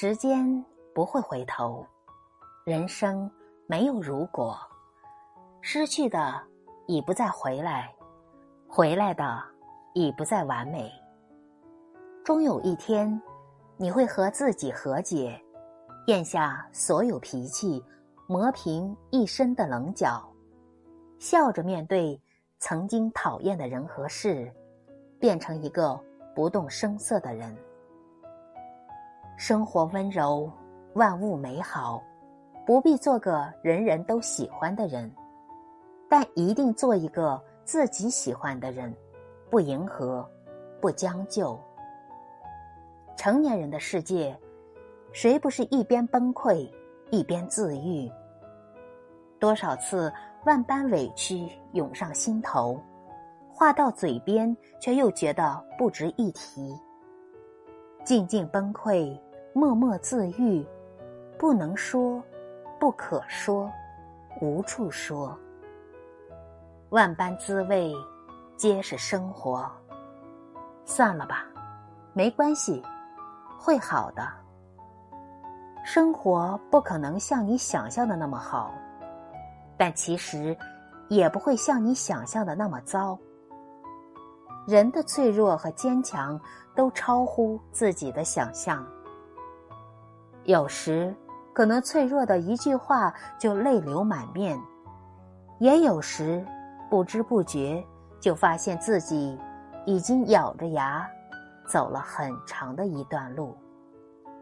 时间不会回头，人生没有如果，失去的已不再回来，回来的已不再完美。终有一天，你会和自己和解，咽下所有脾气，磨平一身的棱角，笑着面对曾经讨厌的人和事，变成一个不动声色的人。生活温柔，万物美好，不必做个人人都喜欢的人，但一定做一个自己喜欢的人，不迎合，不将就。成年人的世界，谁不是一边崩溃一边自愈？多少次万般委屈涌上心头，话到嘴边却又觉得不值一提，静静崩溃。默默自愈，不能说，不可说，无处说。万般滋味，皆是生活。算了吧，没关系，会好的。生活不可能像你想象的那么好，但其实也不会像你想象的那么糟。人的脆弱和坚强，都超乎自己的想象。有时，可能脆弱的一句话就泪流满面；也有时，不知不觉就发现自己已经咬着牙走了很长的一段路。